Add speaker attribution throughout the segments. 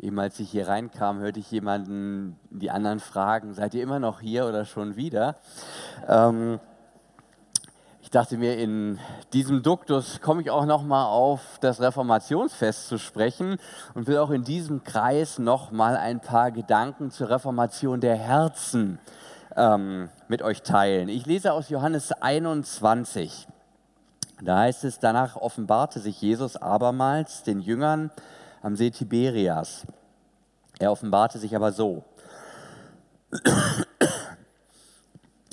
Speaker 1: Eben als ich hier reinkam, hörte ich jemanden, die anderen fragen, seid ihr immer noch hier oder schon wieder? Ähm, ich dachte mir, in diesem Duktus komme ich auch noch mal auf das Reformationsfest zu sprechen und will auch in diesem Kreis noch mal ein paar Gedanken zur Reformation der Herzen ähm, mit euch teilen. Ich lese aus Johannes 21. Da heißt es, danach offenbarte sich Jesus abermals den Jüngern am See Tiberias. Er offenbarte sich aber so.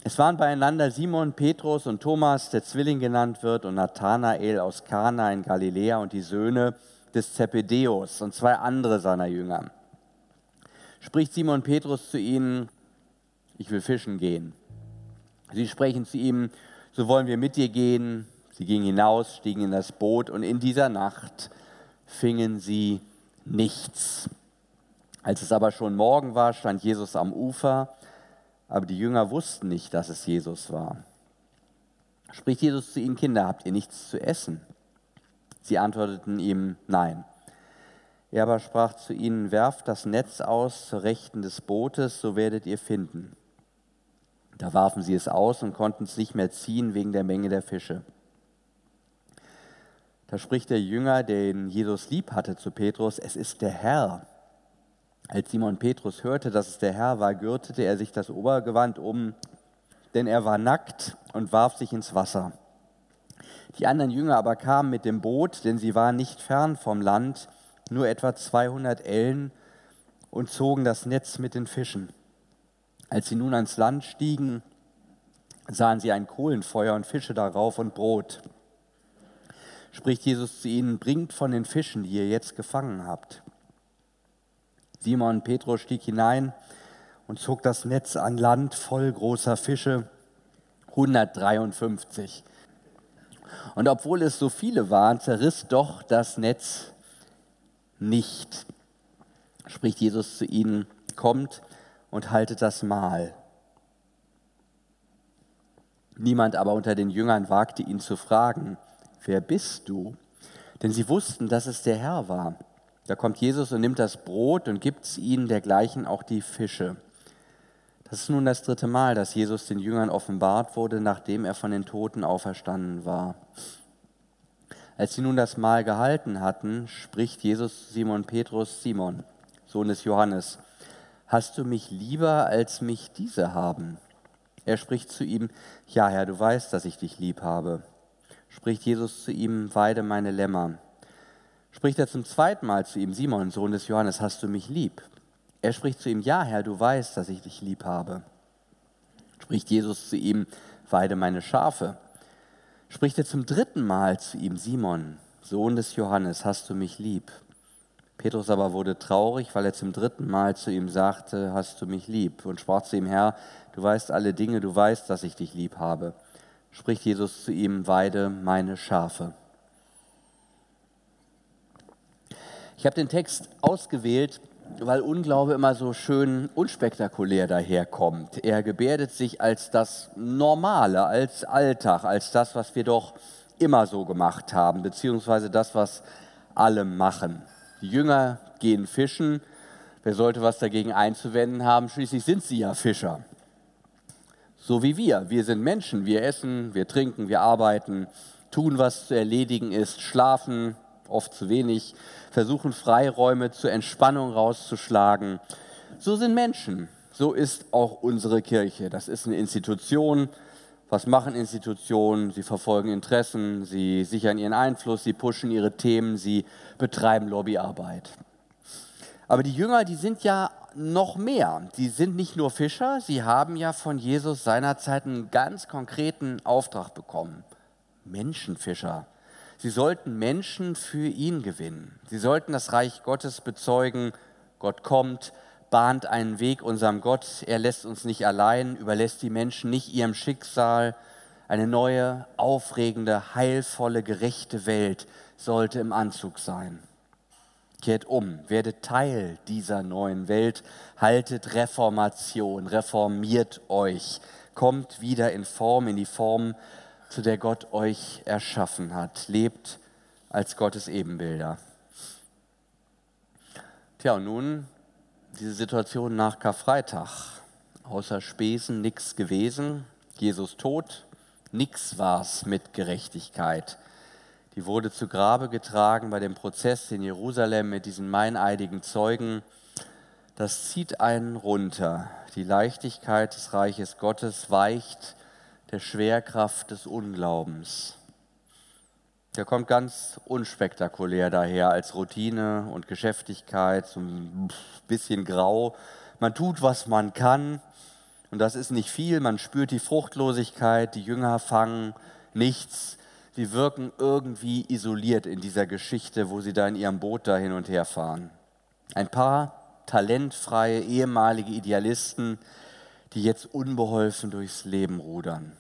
Speaker 1: Es waren beieinander Simon, Petrus und Thomas, der Zwilling genannt wird, und Nathanael aus Kana in Galiläa und die Söhne des Zebedeus und zwei andere seiner Jünger. Spricht Simon Petrus zu ihnen, ich will fischen gehen. Sie sprechen zu ihm, so wollen wir mit dir gehen. Sie gingen hinaus, stiegen in das Boot und in dieser Nacht fingen sie nichts. Als es aber schon Morgen war, stand Jesus am Ufer, aber die Jünger wussten nicht, dass es Jesus war. Spricht Jesus zu ihnen, Kinder, habt ihr nichts zu essen? Sie antworteten ihm, nein. Er aber sprach zu ihnen, werft das Netz aus zur Rechten des Bootes, so werdet ihr finden. Da warfen sie es aus und konnten es nicht mehr ziehen wegen der Menge der Fische. Da spricht der Jünger, den Jesus lieb hatte, zu Petrus, es ist der Herr. Als Simon Petrus hörte, dass es der Herr war, gürtete er sich das Obergewand um, denn er war nackt und warf sich ins Wasser. Die anderen Jünger aber kamen mit dem Boot, denn sie waren nicht fern vom Land, nur etwa 200 Ellen, und zogen das Netz mit den Fischen. Als sie nun ans Land stiegen, sahen sie ein Kohlenfeuer und Fische darauf und Brot spricht Jesus zu ihnen, bringt von den Fischen, die ihr jetzt gefangen habt. Simon Petrus stieg hinein und zog das Netz an Land voll großer Fische, 153. Und obwohl es so viele waren, zerriss doch das Netz nicht. Spricht Jesus zu ihnen, kommt und haltet das Mahl. Niemand aber unter den Jüngern wagte ihn zu fragen, wer bist du? Denn sie wussten, dass es der Herr war. Da kommt Jesus und nimmt das Brot und gibt es ihnen dergleichen auch die Fische. Das ist nun das dritte Mal, dass Jesus den Jüngern offenbart wurde, nachdem er von den Toten auferstanden war. Als sie nun das Mahl gehalten hatten, spricht Jesus Simon Petrus, Simon, Sohn des Johannes, hast du mich lieber als mich diese haben? Er spricht zu ihm, ja Herr, du weißt, dass ich dich lieb habe spricht Jesus zu ihm, weide meine Lämmer. Spricht er zum zweiten Mal zu ihm, Simon, Sohn des Johannes, hast du mich lieb? Er spricht zu ihm, ja Herr, du weißt, dass ich dich lieb habe. Spricht Jesus zu ihm, weide meine Schafe. Spricht er zum dritten Mal zu ihm, Simon, Sohn des Johannes, hast du mich lieb? Petrus aber wurde traurig, weil er zum dritten Mal zu ihm sagte, hast du mich lieb? Und sprach zu ihm, Herr, du weißt alle Dinge, du weißt, dass ich dich lieb habe spricht Jesus zu ihm, weide meine Schafe. Ich habe den Text ausgewählt, weil Unglaube immer so schön unspektakulär daherkommt. Er gebärdet sich als das Normale, als Alltag, als das, was wir doch immer so gemacht haben, beziehungsweise das, was alle machen. Die Jünger gehen fischen. Wer sollte was dagegen einzuwenden haben? Schließlich sind sie ja Fischer so wie wir. Wir sind Menschen, wir essen, wir trinken, wir arbeiten, tun, was zu erledigen ist, schlafen, oft zu wenig, versuchen Freiräume zur Entspannung rauszuschlagen. So sind Menschen. So ist auch unsere Kirche. Das ist eine Institution. Was machen Institutionen? Sie verfolgen Interessen, sie sichern ihren Einfluss, sie pushen ihre Themen, sie betreiben Lobbyarbeit. Aber die Jünger, die sind ja noch mehr. Sie sind nicht nur Fischer, sie haben ja von Jesus seinerzeit einen ganz konkreten Auftrag bekommen. Menschenfischer. Sie sollten Menschen für ihn gewinnen. Sie sollten das Reich Gottes bezeugen. Gott kommt, bahnt einen Weg unserem Gott. Er lässt uns nicht allein, überlässt die Menschen nicht ihrem Schicksal. Eine neue, aufregende, heilvolle, gerechte Welt sollte im Anzug sein. Kehrt um, werdet Teil dieser neuen Welt, haltet Reformation, reformiert euch, kommt wieder in Form, in die Form, zu der Gott euch erschaffen hat, lebt als Gottes Ebenbilder. Tja, und nun diese Situation nach Karfreitag. Außer Spesen nichts gewesen, Jesus tot, nichts war's mit Gerechtigkeit. Die wurde zu Grabe getragen bei dem Prozess in Jerusalem mit diesen meineidigen Zeugen. Das zieht einen runter. Die Leichtigkeit des Reiches Gottes weicht der Schwerkraft des Unglaubens. Der kommt ganz unspektakulär daher als Routine und Geschäftigkeit, so ein bisschen grau. Man tut, was man kann und das ist nicht viel. Man spürt die Fruchtlosigkeit, die Jünger fangen nichts. Sie wirken irgendwie isoliert in dieser Geschichte, wo sie da in ihrem Boot da hin und her fahren. Ein paar talentfreie ehemalige Idealisten, die jetzt unbeholfen durchs Leben rudern.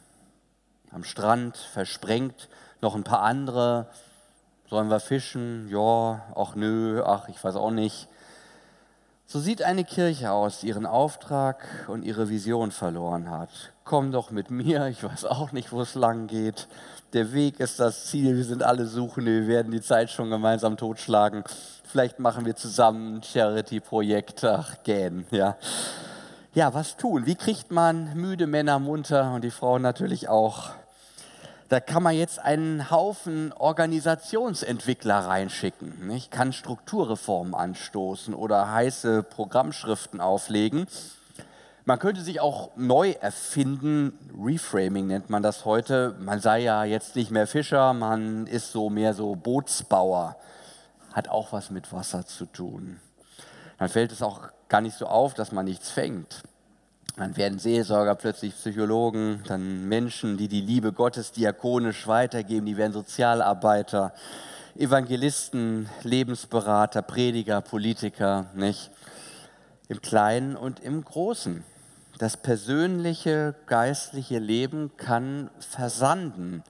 Speaker 1: Am Strand versprengt noch ein paar andere. Sollen wir fischen? Ja, ach nö, ach, ich weiß auch nicht. So sieht eine Kirche aus, die ihren Auftrag und ihre Vision verloren hat. Komm doch mit mir, ich weiß auch nicht, wo es lang geht. Der Weg ist das Ziel, wir sind alle Suchende, wir werden die Zeit schon gemeinsam totschlagen. Vielleicht machen wir zusammen ein Charity-Projekt, ach, gähn, ja. Ja, was tun? Wie kriegt man müde Männer munter und die Frauen natürlich auch? Da kann man jetzt einen Haufen Organisationsentwickler reinschicken. Ich kann Strukturreformen anstoßen oder heiße Programmschriften auflegen. Man könnte sich auch neu erfinden, Reframing nennt man das heute. Man sei ja jetzt nicht mehr Fischer, man ist so mehr so Bootsbauer. Hat auch was mit Wasser zu tun. Dann fällt es auch gar nicht so auf, dass man nichts fängt. Dann werden Seelsorger plötzlich Psychologen, dann Menschen, die die Liebe Gottes diakonisch weitergeben, die werden Sozialarbeiter, Evangelisten, Lebensberater, Prediger, Politiker, nicht? Im Kleinen und im Großen. Das persönliche geistliche Leben kann versanden,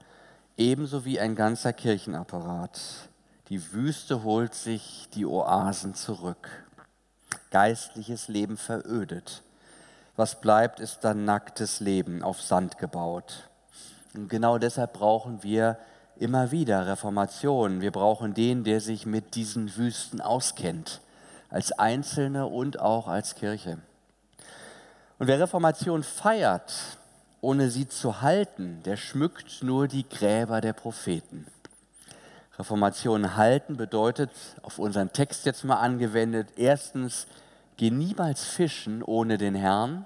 Speaker 1: ebenso wie ein ganzer Kirchenapparat. Die Wüste holt sich die Oasen zurück. Geistliches Leben verödet. Was bleibt, ist dann nacktes Leben auf Sand gebaut. Und genau deshalb brauchen wir immer wieder Reformation. Wir brauchen den, der sich mit diesen Wüsten auskennt, als Einzelne und auch als Kirche. Und wer Reformation feiert, ohne sie zu halten, der schmückt nur die Gräber der Propheten. Reformation halten bedeutet, auf unseren Text jetzt mal angewendet, erstens Geh niemals fischen ohne den Herrn.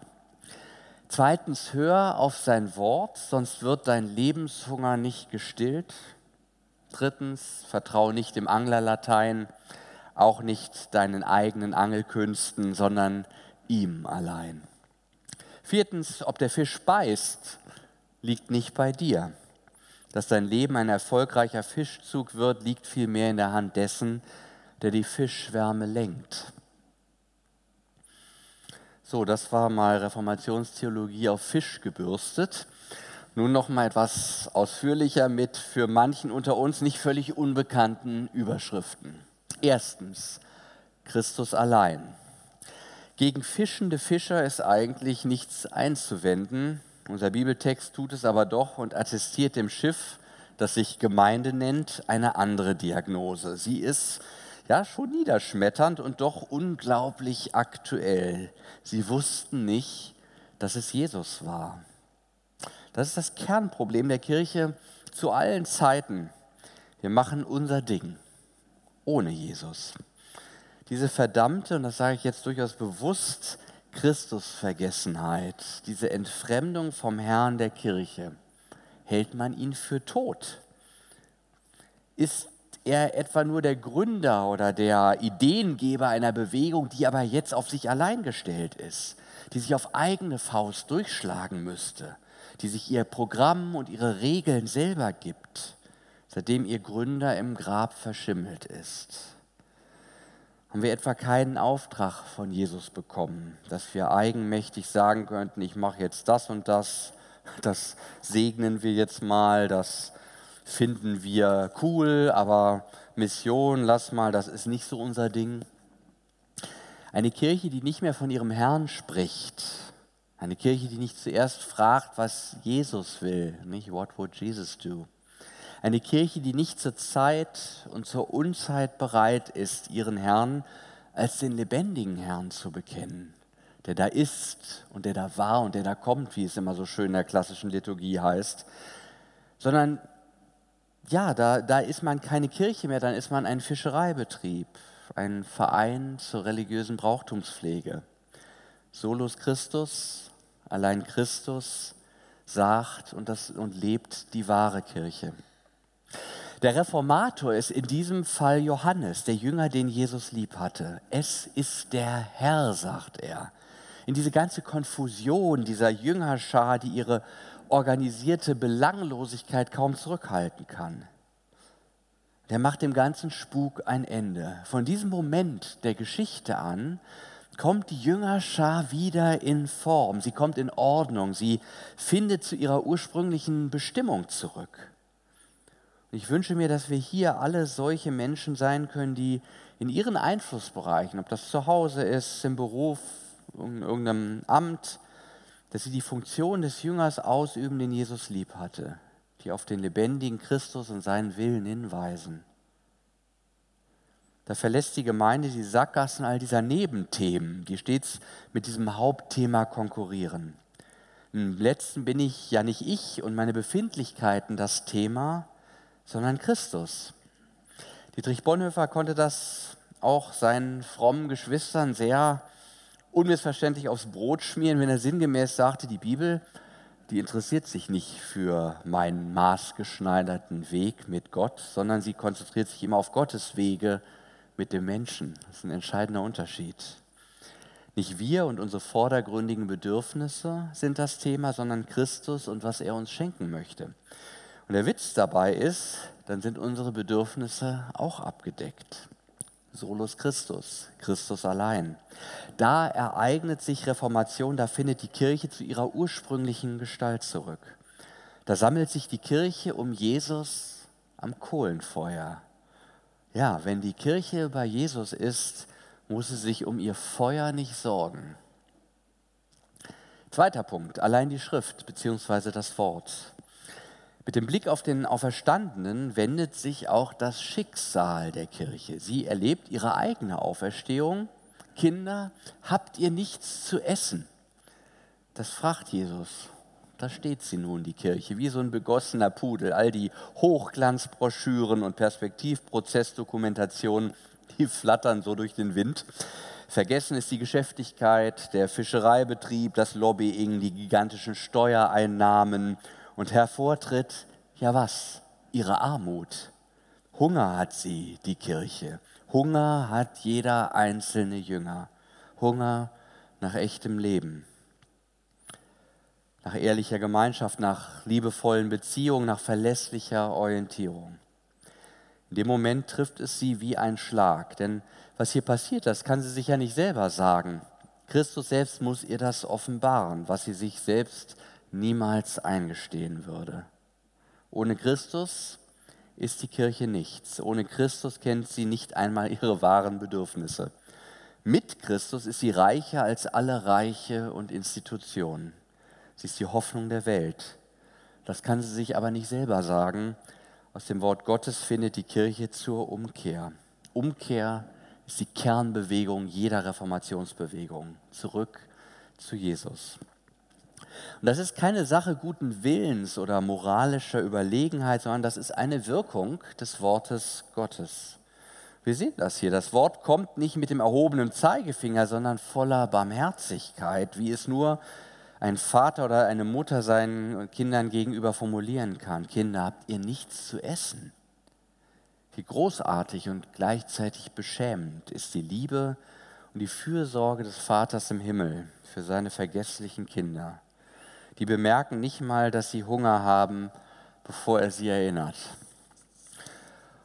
Speaker 1: Zweitens, hör auf sein Wort, sonst wird dein Lebenshunger nicht gestillt. Drittens, vertraue nicht dem Anglerlatein, auch nicht deinen eigenen Angelkünsten, sondern ihm allein. Viertens, ob der Fisch beißt, liegt nicht bei dir. Dass dein Leben ein erfolgreicher Fischzug wird, liegt vielmehr in der Hand dessen, der die Fischschwärme lenkt. So, das war mal Reformationstheologie auf Fisch gebürstet. Nun noch mal etwas ausführlicher mit für manchen unter uns nicht völlig unbekannten Überschriften. Erstens, Christus allein. Gegen fischende Fischer ist eigentlich nichts einzuwenden. Unser Bibeltext tut es aber doch und attestiert dem Schiff, das sich Gemeinde nennt, eine andere Diagnose. Sie ist ja, schon niederschmetternd und doch unglaublich aktuell. Sie wussten nicht, dass es Jesus war. Das ist das Kernproblem der Kirche zu allen Zeiten. Wir machen unser Ding ohne Jesus. Diese verdammte, und das sage ich jetzt durchaus bewusst, Christusvergessenheit, diese Entfremdung vom Herrn der Kirche, hält man ihn für tot? Ist er etwa nur der Gründer oder der Ideengeber einer Bewegung, die aber jetzt auf sich allein gestellt ist, die sich auf eigene Faust durchschlagen müsste, die sich ihr Programm und ihre Regeln selber gibt, seitdem ihr Gründer im Grab verschimmelt ist? Haben wir etwa keinen Auftrag von Jesus bekommen, dass wir eigenmächtig sagen könnten, ich mache jetzt das und das, das segnen wir jetzt mal, das finden wir cool, aber Mission, lass mal, das ist nicht so unser Ding. Eine Kirche, die nicht mehr von ihrem Herrn spricht. Eine Kirche, die nicht zuerst fragt, was Jesus will, nicht what would Jesus do. Eine Kirche, die nicht zur Zeit und zur Unzeit bereit ist, ihren Herrn als den lebendigen Herrn zu bekennen, der da ist und der da war und der da kommt, wie es immer so schön in der klassischen Liturgie heißt, sondern ja, da, da ist man keine Kirche mehr, dann ist man ein Fischereibetrieb, ein Verein zur religiösen Brauchtumspflege. Solus Christus, allein Christus sagt und, das, und lebt die wahre Kirche. Der Reformator ist in diesem Fall Johannes, der Jünger, den Jesus lieb hatte. Es ist der Herr, sagt er. In diese ganze Konfusion dieser Jüngerschar, die ihre organisierte Belanglosigkeit kaum zurückhalten kann. Der macht dem ganzen Spuk ein Ende. Von diesem Moment der Geschichte an kommt die Jüngerschar wieder in Form, sie kommt in Ordnung, sie findet zu ihrer ursprünglichen Bestimmung zurück. Ich wünsche mir, dass wir hier alle solche Menschen sein können, die in ihren Einflussbereichen, ob das zu Hause ist, im Beruf, in irgendeinem Amt, dass sie die Funktion des Jüngers ausüben, den Jesus lieb hatte, die auf den lebendigen Christus und seinen Willen hinweisen. Da verlässt die Gemeinde die Sackgassen all dieser Nebenthemen, die stets mit diesem Hauptthema konkurrieren. Im letzten bin ich ja nicht ich und meine Befindlichkeiten das Thema, sondern Christus. Dietrich Bonhoeffer konnte das auch seinen frommen Geschwistern sehr unmissverständlich aufs Brot schmieren, wenn er sinngemäß sagte, die Bibel, die interessiert sich nicht für meinen maßgeschneiderten Weg mit Gott, sondern sie konzentriert sich immer auf Gottes Wege mit dem Menschen. Das ist ein entscheidender Unterschied. Nicht wir und unsere vordergründigen Bedürfnisse sind das Thema, sondern Christus und was er uns schenken möchte. Und der Witz dabei ist, dann sind unsere Bedürfnisse auch abgedeckt. Solus Christus, Christus allein. Da ereignet sich Reformation, da findet die Kirche zu ihrer ursprünglichen Gestalt zurück. Da sammelt sich die Kirche um Jesus am Kohlenfeuer. Ja, wenn die Kirche bei Jesus ist, muss sie sich um ihr Feuer nicht sorgen. Zweiter Punkt, allein die Schrift bzw. das Wort. Mit dem Blick auf den Auferstandenen wendet sich auch das Schicksal der Kirche. Sie erlebt ihre eigene Auferstehung. Kinder, habt ihr nichts zu essen? Das fragt Jesus. Da steht sie nun, die Kirche, wie so ein begossener Pudel. All die Hochglanzbroschüren und Perspektivprozessdokumentationen, die flattern so durch den Wind. Vergessen ist die Geschäftigkeit, der Fischereibetrieb, das Lobbying, die gigantischen Steuereinnahmen und hervortritt, ja was, ihre Armut. Hunger hat sie, die Kirche. Hunger hat jeder einzelne Jünger. Hunger nach echtem Leben. Nach ehrlicher Gemeinschaft, nach liebevollen Beziehungen, nach verlässlicher Orientierung. In dem Moment trifft es sie wie ein Schlag. Denn was hier passiert, das kann sie sich ja nicht selber sagen. Christus selbst muss ihr das offenbaren, was sie sich selbst niemals eingestehen würde. Ohne Christus ist die Kirche nichts. Ohne Christus kennt sie nicht einmal ihre wahren Bedürfnisse. Mit Christus ist sie reicher als alle Reiche und Institutionen. Sie ist die Hoffnung der Welt. Das kann sie sich aber nicht selber sagen. Aus dem Wort Gottes findet die Kirche zur Umkehr. Umkehr ist die Kernbewegung jeder Reformationsbewegung. Zurück zu Jesus. Und das ist keine Sache guten Willens oder moralischer Überlegenheit, sondern das ist eine Wirkung des Wortes Gottes. Wir sehen das hier. Das Wort kommt nicht mit dem erhobenen Zeigefinger, sondern voller Barmherzigkeit, wie es nur ein Vater oder eine Mutter seinen Kindern gegenüber formulieren kann. Kinder, habt ihr nichts zu essen? Wie großartig und gleichzeitig beschämend ist die Liebe und die Fürsorge des Vaters im Himmel für seine vergesslichen Kinder die bemerken nicht mal, dass sie Hunger haben, bevor er sie erinnert.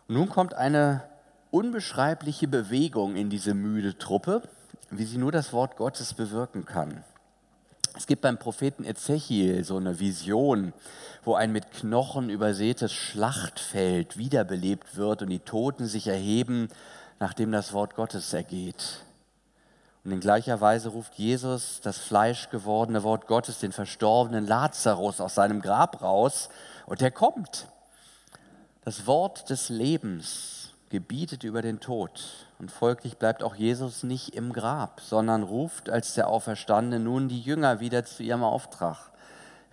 Speaker 1: Und nun kommt eine unbeschreibliche Bewegung in diese müde Truppe, wie sie nur das Wort Gottes bewirken kann. Es gibt beim Propheten Ezechiel so eine Vision, wo ein mit Knochen übersätes Schlachtfeld wiederbelebt wird und die Toten sich erheben, nachdem das Wort Gottes ergeht. Und in gleicher Weise ruft Jesus das fleischgewordene Wort Gottes, den verstorbenen Lazarus aus seinem Grab raus und er kommt. Das Wort des Lebens, gebietet über den Tod. Und folglich bleibt auch Jesus nicht im Grab, sondern ruft als der Auferstandene nun die Jünger wieder zu ihrem Auftrag.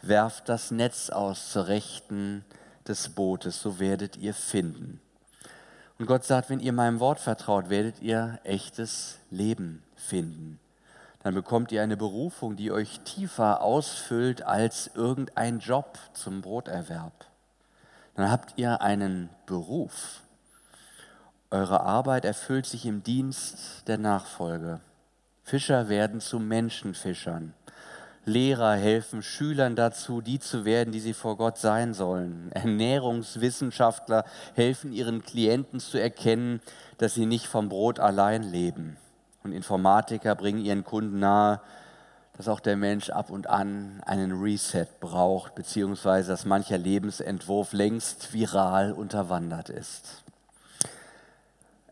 Speaker 1: Werft das Netz aus zur Rechten des Bootes, so werdet ihr finden. Und Gott sagt, wenn ihr meinem Wort vertraut, werdet ihr echtes Leben finden. Dann bekommt ihr eine Berufung, die euch tiefer ausfüllt als irgendein Job zum Broterwerb. Dann habt ihr einen Beruf. Eure Arbeit erfüllt sich im Dienst der Nachfolge. Fischer werden zu Menschenfischern. Lehrer helfen Schülern dazu, die zu werden, die sie vor Gott sein sollen. Ernährungswissenschaftler helfen ihren Klienten zu erkennen, dass sie nicht vom Brot allein leben. Und Informatiker bringen ihren Kunden nahe, dass auch der Mensch ab und an einen Reset braucht, beziehungsweise dass mancher Lebensentwurf längst viral unterwandert ist.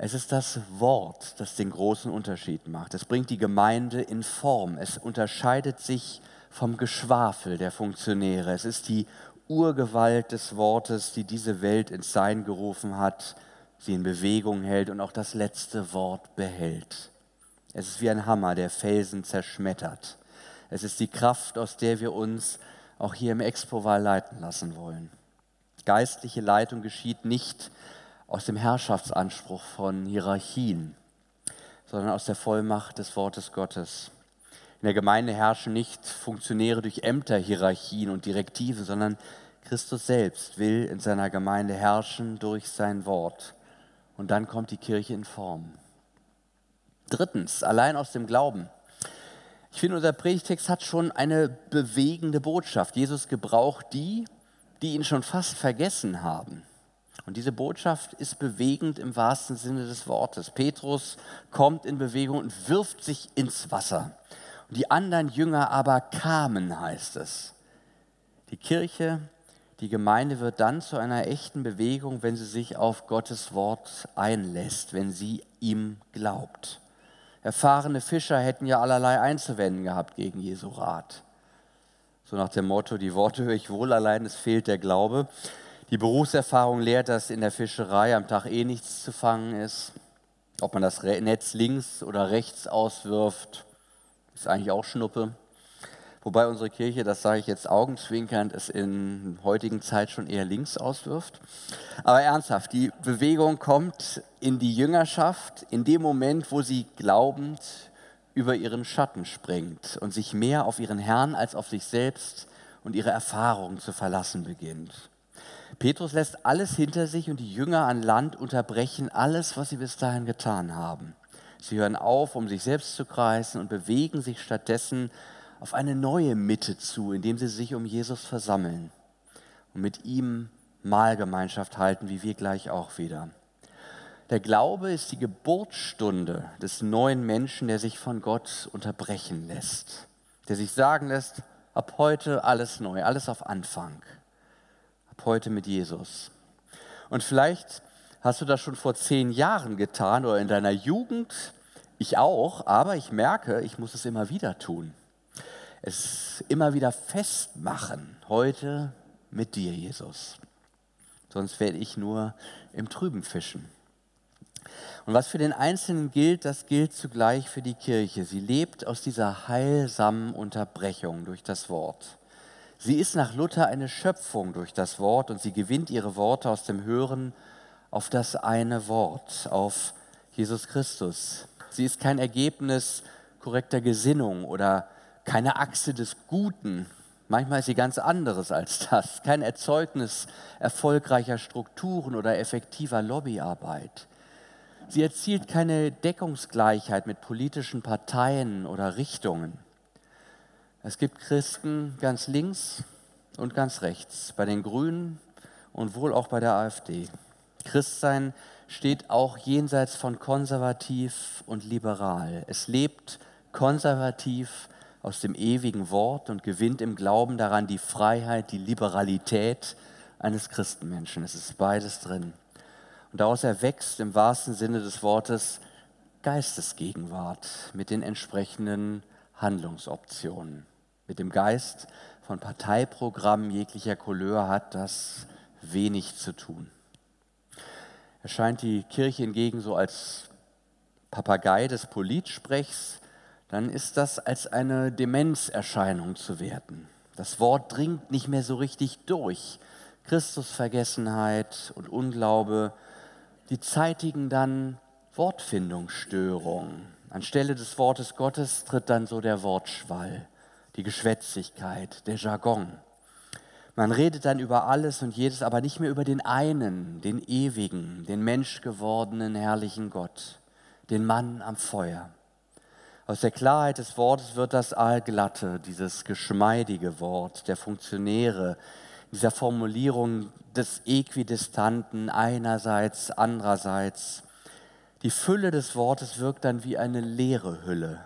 Speaker 1: Es ist das Wort, das den großen Unterschied macht. Es bringt die Gemeinde in Form. Es unterscheidet sich vom Geschwafel der Funktionäre. Es ist die Urgewalt des Wortes, die diese Welt ins Sein gerufen hat, sie in Bewegung hält und auch das letzte Wort behält. Es ist wie ein Hammer, der Felsen zerschmettert. Es ist die Kraft, aus der wir uns auch hier im Expo-Wahl leiten lassen wollen. Geistliche Leitung geschieht nicht aus dem Herrschaftsanspruch von Hierarchien, sondern aus der Vollmacht des Wortes Gottes. In der Gemeinde herrschen nicht Funktionäre durch Ämter, Hierarchien und Direktive, sondern Christus selbst will in seiner Gemeinde herrschen durch sein Wort. Und dann kommt die Kirche in Form. Drittens, allein aus dem Glauben. Ich finde, unser Predigtext hat schon eine bewegende Botschaft. Jesus gebraucht die, die ihn schon fast vergessen haben. Und diese Botschaft ist bewegend im wahrsten Sinne des Wortes. Petrus kommt in Bewegung und wirft sich ins Wasser. Und die anderen Jünger aber kamen, heißt es. Die Kirche, die Gemeinde wird dann zu einer echten Bewegung, wenn sie sich auf Gottes Wort einlässt, wenn sie ihm glaubt. Erfahrene Fischer hätten ja allerlei einzuwenden gehabt gegen Jesu Rat. So nach dem Motto, die Worte höre ich wohl, allein es fehlt der Glaube. Die Berufserfahrung lehrt, dass in der Fischerei am Tag eh nichts zu fangen ist. Ob man das Netz links oder rechts auswirft, ist eigentlich auch Schnuppe. Wobei unsere Kirche, das sage ich jetzt augenzwinkernd, es in heutigen Zeit schon eher links auswirft. Aber ernsthaft, die Bewegung kommt in die Jüngerschaft in dem Moment, wo sie glaubend über ihren Schatten springt und sich mehr auf ihren Herrn als auf sich selbst und ihre Erfahrungen zu verlassen beginnt. Petrus lässt alles hinter sich und die Jünger an Land unterbrechen alles, was sie bis dahin getan haben. Sie hören auf, um sich selbst zu kreisen und bewegen sich stattdessen auf eine neue Mitte zu, indem sie sich um Jesus versammeln und mit ihm Mahlgemeinschaft halten, wie wir gleich auch wieder. Der Glaube ist die Geburtsstunde des neuen Menschen, der sich von Gott unterbrechen lässt, der sich sagen lässt, ab heute alles neu, alles auf Anfang heute mit Jesus. Und vielleicht hast du das schon vor zehn Jahren getan oder in deiner Jugend, ich auch, aber ich merke, ich muss es immer wieder tun. Es immer wieder festmachen, heute mit dir, Jesus. Sonst werde ich nur im Trüben fischen. Und was für den Einzelnen gilt, das gilt zugleich für die Kirche. Sie lebt aus dieser heilsamen Unterbrechung durch das Wort. Sie ist nach Luther eine Schöpfung durch das Wort und sie gewinnt ihre Worte aus dem Hören auf das eine Wort, auf Jesus Christus. Sie ist kein Ergebnis korrekter Gesinnung oder keine Achse des Guten. Manchmal ist sie ganz anderes als das. Kein Erzeugnis erfolgreicher Strukturen oder effektiver Lobbyarbeit. Sie erzielt keine Deckungsgleichheit mit politischen Parteien oder Richtungen. Es gibt Christen ganz links und ganz rechts, bei den Grünen und wohl auch bei der AfD. Christsein steht auch jenseits von konservativ und liberal. Es lebt konservativ aus dem ewigen Wort und gewinnt im Glauben daran die Freiheit, die Liberalität eines Christenmenschen. Es ist beides drin. Und daraus erwächst im wahrsten Sinne des Wortes Geistesgegenwart mit den entsprechenden Handlungsoptionen. Mit dem Geist von Parteiprogrammen jeglicher Couleur hat das wenig zu tun. Erscheint die Kirche hingegen so als Papagei des Politsprechs, dann ist das als eine Demenzerscheinung zu werten. Das Wort dringt nicht mehr so richtig durch. Christusvergessenheit und Unglaube, die zeitigen dann Wortfindungsstörungen. Anstelle des Wortes Gottes tritt dann so der Wortschwall, die Geschwätzigkeit, der Jargon. Man redet dann über alles und jedes, aber nicht mehr über den einen, den ewigen, den menschgewordenen, herrlichen Gott, den Mann am Feuer. Aus der Klarheit des Wortes wird das Allglatte, dieses geschmeidige Wort der Funktionäre, dieser Formulierung des Äquidistanten einerseits, andererseits. Die Fülle des Wortes wirkt dann wie eine leere Hülle.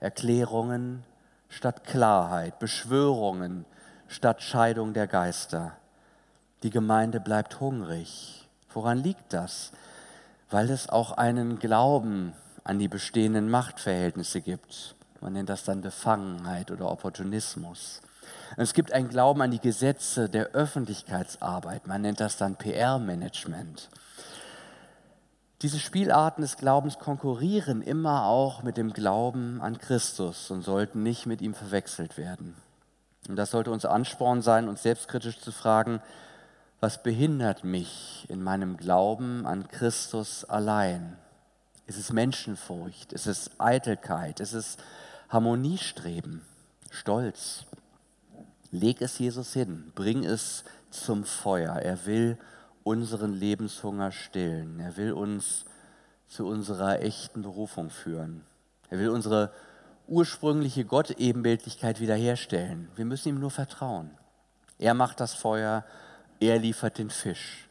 Speaker 1: Erklärungen statt Klarheit, Beschwörungen statt Scheidung der Geister. Die Gemeinde bleibt hungrig. Woran liegt das? Weil es auch einen Glauben an die bestehenden Machtverhältnisse gibt. Man nennt das dann Befangenheit oder Opportunismus. Es gibt einen Glauben an die Gesetze der Öffentlichkeitsarbeit. Man nennt das dann PR-Management. Diese Spielarten des Glaubens konkurrieren immer auch mit dem Glauben an Christus und sollten nicht mit ihm verwechselt werden. Und das sollte uns Ansporn sein, uns selbstkritisch zu fragen, was behindert mich in meinem Glauben an Christus allein? Ist es Menschenfurcht? Ist es Eitelkeit? Ist es Harmoniestreben? Stolz? Leg es Jesus hin, bring es zum Feuer. Er will unseren Lebenshunger stillen. Er will uns zu unserer echten Berufung führen. Er will unsere ursprüngliche Gottebenbildlichkeit wiederherstellen. Wir müssen ihm nur vertrauen. Er macht das Feuer, er liefert den Fisch.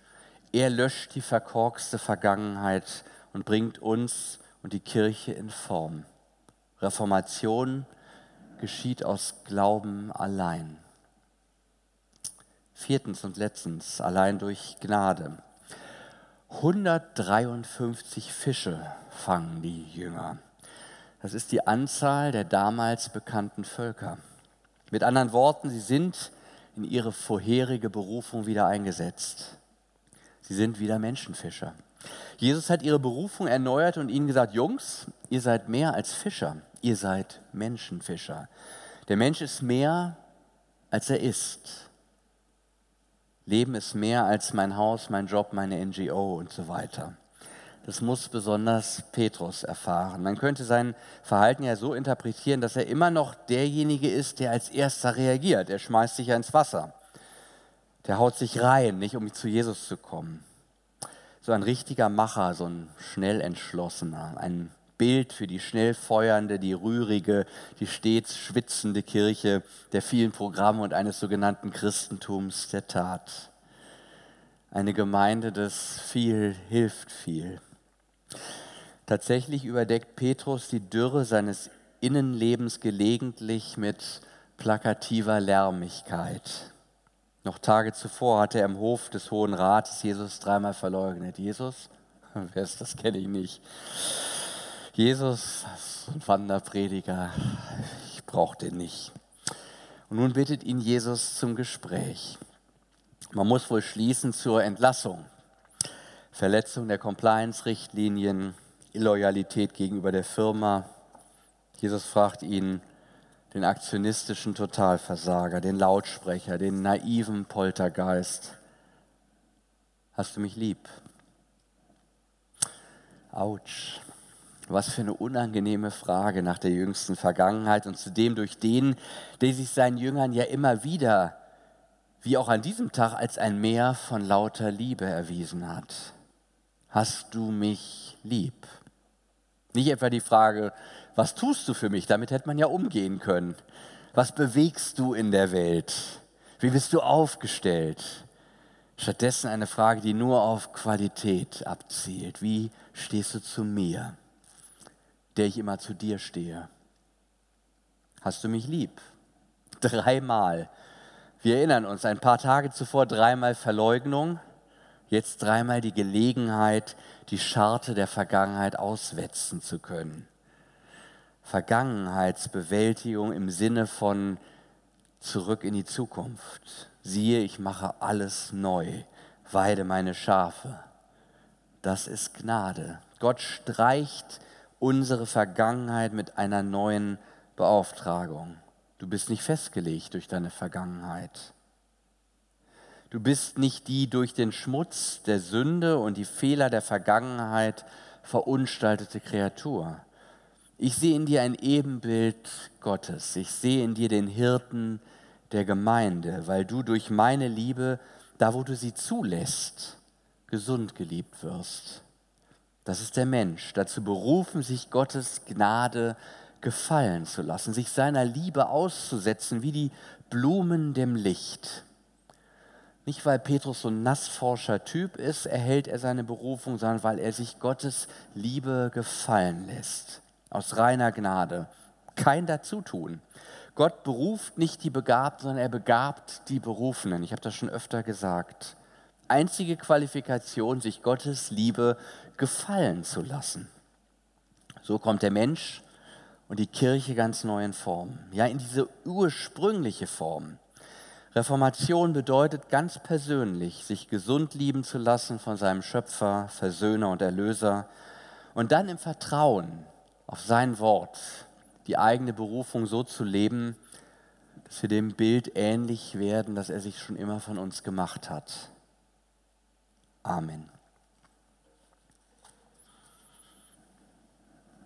Speaker 1: Er löscht die verkorkste Vergangenheit und bringt uns und die Kirche in Form. Reformation geschieht aus Glauben allein. Viertens und letztens, allein durch Gnade. 153 Fische fangen die Jünger. Das ist die Anzahl der damals bekannten Völker. Mit anderen Worten, sie sind in ihre vorherige Berufung wieder eingesetzt. Sie sind wieder Menschenfischer. Jesus hat ihre Berufung erneuert und ihnen gesagt, Jungs, ihr seid mehr als Fischer, ihr seid Menschenfischer. Der Mensch ist mehr, als er ist. Leben ist mehr als mein Haus, mein Job, meine NGO und so weiter. Das muss besonders Petrus erfahren. Man könnte sein Verhalten ja so interpretieren, dass er immer noch derjenige ist, der als erster reagiert. Er schmeißt sich ja ins Wasser. Der haut sich rein, nicht um zu Jesus zu kommen. So ein richtiger Macher, so ein schnell entschlossener, ein Bild für die schnell feuernde, die rührige, die stets schwitzende Kirche der vielen Programme und eines sogenannten Christentums der Tat. Eine Gemeinde, das viel hilft viel. Tatsächlich überdeckt Petrus die Dürre seines Innenlebens gelegentlich mit plakativer Lärmigkeit. Noch Tage zuvor hatte er im Hof des Hohen Rates Jesus dreimal verleugnet. Jesus? Wer ist das? Kenne ich nicht. Jesus, so ein Wanderprediger, ich brauche den nicht. Und nun bittet ihn Jesus zum Gespräch. Man muss wohl schließen zur Entlassung. Verletzung der Compliance-Richtlinien, Illoyalität gegenüber der Firma. Jesus fragt ihn, den aktionistischen Totalversager, den Lautsprecher, den naiven Poltergeist, hast du mich lieb? Autsch. Was für eine unangenehme Frage nach der jüngsten Vergangenheit und zudem durch den, der sich seinen Jüngern ja immer wieder, wie auch an diesem Tag, als ein Meer von lauter Liebe erwiesen hat. Hast du mich lieb? Nicht etwa die Frage, was tust du für mich? Damit hätte man ja umgehen können. Was bewegst du in der Welt? Wie bist du aufgestellt? Stattdessen eine Frage, die nur auf Qualität abzielt. Wie stehst du zu mir? Der ich immer zu dir stehe. Hast du mich lieb? Dreimal. Wir erinnern uns, ein paar Tage zuvor dreimal Verleugnung, jetzt dreimal die Gelegenheit, die Scharte der Vergangenheit auswetzen zu können. Vergangenheitsbewältigung im Sinne von zurück in die Zukunft. Siehe, ich mache alles neu, weide meine Schafe, das ist Gnade. Gott streicht unsere Vergangenheit mit einer neuen Beauftragung. Du bist nicht festgelegt durch deine Vergangenheit. Du bist nicht die durch den Schmutz der Sünde und die Fehler der Vergangenheit verunstaltete Kreatur. Ich sehe in dir ein Ebenbild Gottes. Ich sehe in dir den Hirten der Gemeinde, weil du durch meine Liebe, da wo du sie zulässt, gesund geliebt wirst. Das ist der Mensch, dazu berufen, sich Gottes Gnade gefallen zu lassen, sich seiner Liebe auszusetzen wie die Blumen dem Licht. Nicht, weil Petrus so ein nassforscher Typ ist, erhält er seine Berufung, sondern weil er sich Gottes Liebe gefallen lässt. Aus reiner Gnade. Kein Dazutun. Gott beruft nicht die Begabten, sondern er begabt die Berufenen. Ich habe das schon öfter gesagt. Einzige Qualifikation, sich Gottes Liebe gefallen zu lassen. So kommt der Mensch und die Kirche ganz neu in Form. Ja, in diese ursprüngliche Form. Reformation bedeutet ganz persönlich, sich gesund lieben zu lassen von seinem Schöpfer, Versöhner und Erlöser und dann im Vertrauen auf sein Wort die eigene Berufung so zu leben, dass wir dem Bild ähnlich werden, das er sich schon immer von uns gemacht hat. Amen.